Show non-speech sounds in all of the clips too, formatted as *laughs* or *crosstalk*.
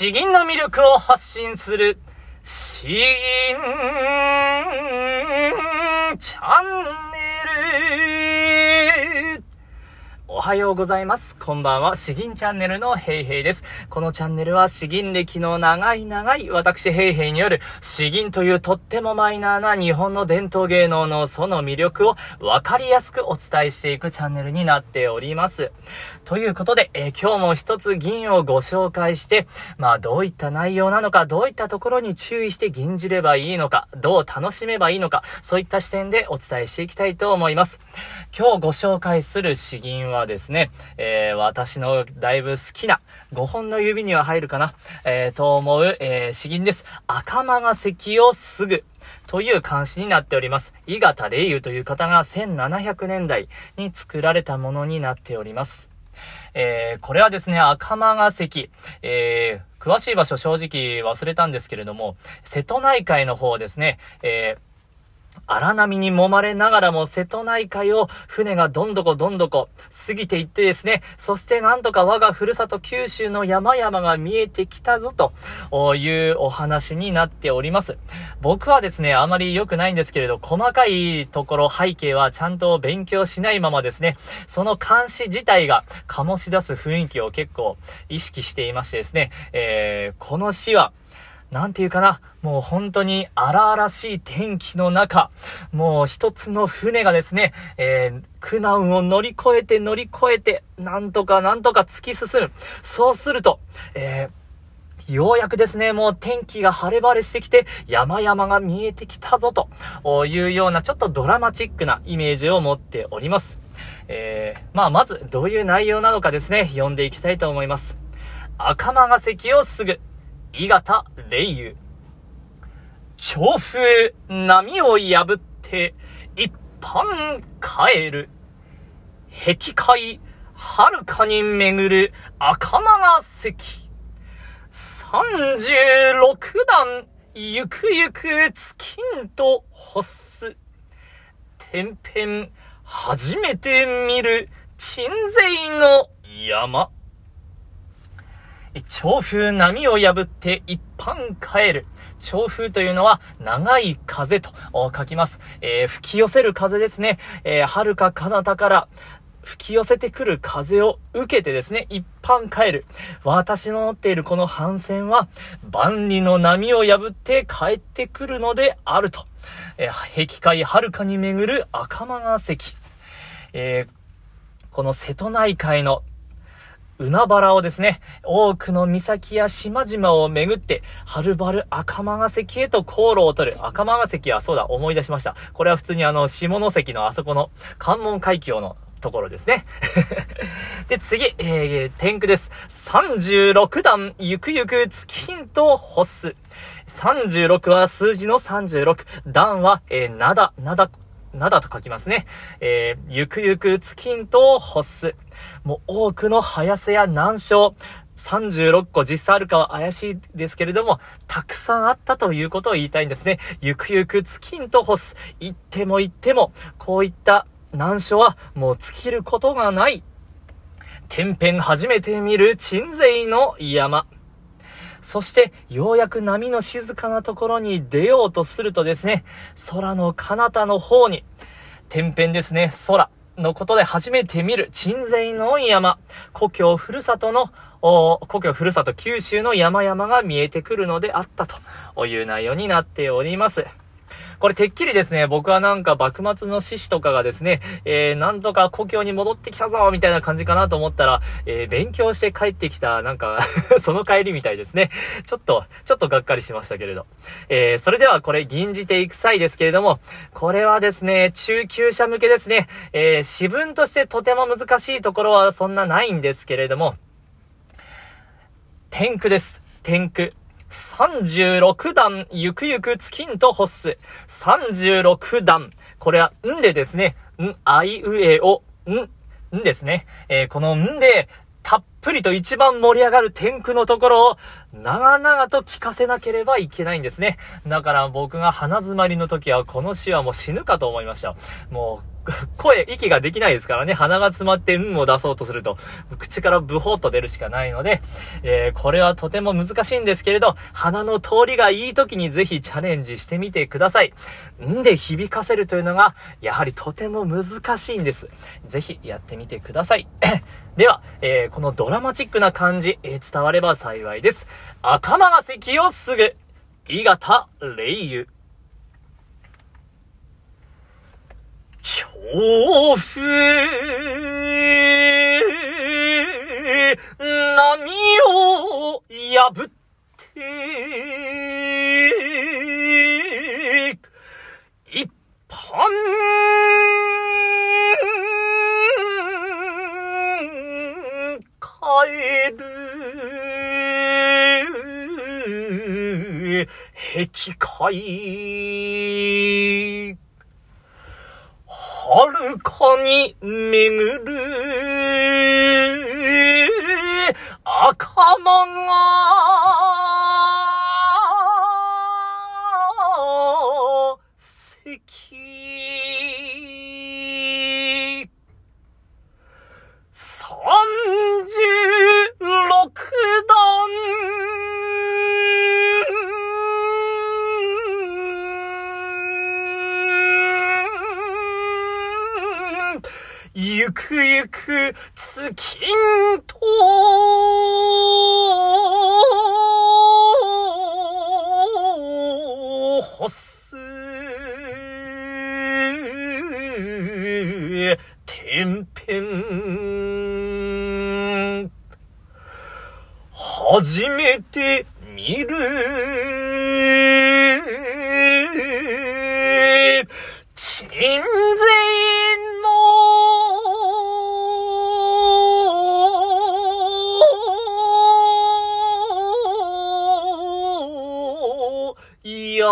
詩吟の魅力を発信する、詩吟チャンネル。おはようございます。こんばんは。詩吟チャンネルのヘイヘイです。このチャンネルは詩吟歴の長い長い私ヘイヘイによる詩吟というとってもマイナーな日本の伝統芸能のその魅力をわかりやすくお伝えしていくチャンネルになっております。ということで、えー、今日も一つ銀をご紹介して、まあどういった内容なのか、どういったところに注意して吟じればいいのか、どう楽しめばいいのか、そういった視点でお伝えしていきたいと思います。今日ご紹介する詩吟ははですね、えー、私のだいぶ好きな、5本の指には入るかな、えー、と思う、えー、詩吟です。赤間が関をすぐ。という漢詩になっております。伊方霊友という方が1700年代に作られたものになっております。えー、これはですね、赤間が関、えー、詳しい場所正直忘れたんですけれども、瀬戸内海の方ですね、えー荒波に揉まれながらも瀬戸内海を船がどんどこどんどこ過ぎていってですね、そしてなんとか我がふるさと九州の山々が見えてきたぞというお話になっております。僕はですね、あまり良くないんですけれど、細かいところ背景はちゃんと勉強しないままですね、その監視自体が醸し出す雰囲気を結構意識していましてですね、えー、この詩はなんていうかな、もう本当に荒々しい天気の中、もう一つの船がですね、えー、苦難を乗り越えて乗り越えて、なんとかなんとか突き進む。そうすると、えー、ようやくですね、もう天気が晴れ晴れしてきて、山々が見えてきたぞというようなちょっとドラマチックなイメージを持っております。えー、まあまずどういう内容なのかですね、読んでいきたいと思います。赤間が関をすぐ、伊方霊友。調風波を破って一般帰る。壁海遥かに巡る赤間が関。三十六段ゆくゆく月んと欲す。天変初めて見る鎮西の山。調風波を破って一般帰る。調風というのは長い風と書きます。えー、吹き寄せる風ですね。えー、遥か彼方から吹き寄せてくる風を受けてですね、一般帰る。私の乗っているこの帆船は、万里の波を破って帰ってくるのであると。えー、壁海遥かに巡る赤間が関。えー、この瀬戸内海の海原をですね、多くの岬や島々を巡って、はるばる赤間ヶ関へと航路を取る。赤間ヶ関はそうだ、思い出しました。これは普通にあの、下関のあそこの関門海峡のところですね。*laughs* で、次、えー、天空です。36段、ゆくゆく月金と干す。36は数字の36。段は、えー、なだ、なだ、なだと書きますね。えー、ゆくゆく月んと干す。もう多くの早瀬や難所、36個実際あるかは怪しいですけれども、たくさんあったということを言いたいんですね。ゆくゆく月んと干す。言っても言っても、こういった難所はもう尽きることがない。天変初めて見る鎮西の山。そして、ようやく波の静かなところに出ようとするとですね、空の彼方の方に、天辺ですね、空のことで初めて見る鎮西の山、故郷ふるさとの故郷ふるさと九州の山々が見えてくるのであったという内容になっております。これてっきりですね、僕はなんか幕末の志士とかがですね、えー、なんとか故郷に戻ってきたぞみたいな感じかなと思ったら、えー、勉強して帰ってきた、なんか *laughs* その帰りみたいですね。ちょっと、ちょっとがっかりしましたけれど。えー、それではこれ、吟じていく際ですけれども、これはですね、中級者向けですね、えー、詩文としてとても難しいところはそんなないんですけれども、天句です。天句。36段、ゆくゆく月んと干す。36段。これは、んでですね。ん、あいうえお、ん、んですね。えー、このんで、たっぷりと一番盛り上がる天空のところを、長々と聞かせなければいけないんですね。だから僕が鼻詰まりの時は、この詩はもう死ぬかと思いました。もう、声、息ができないですからね、鼻が詰まって運を出そうとすると、口からブホッと出るしかないので、えー、これはとても難しいんですけれど、鼻の通りがいい時にぜひチャレンジしてみてください。んで響かせるというのが、やはりとても難しいんです。ぜひやってみてください。*clears throat* では、えー、このドラマチックな感じ、えー、伝われば幸いです。赤間が席をすぐ、伊方霊油。調布波を破って一般帰る壁界はるかに巡る赤間がゆくゆく月と干す天辺初めて見る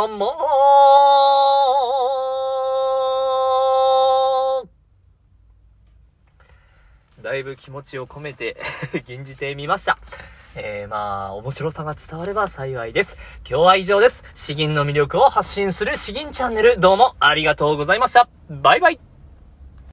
もだいぶ気持ちを込めて *laughs* 吟じてみました。えー、まあ、面白さが伝われば幸いです。今日は以上です。詩吟の魅力を発信する詩吟チャンネル、どうもありがとうございました。バイバイ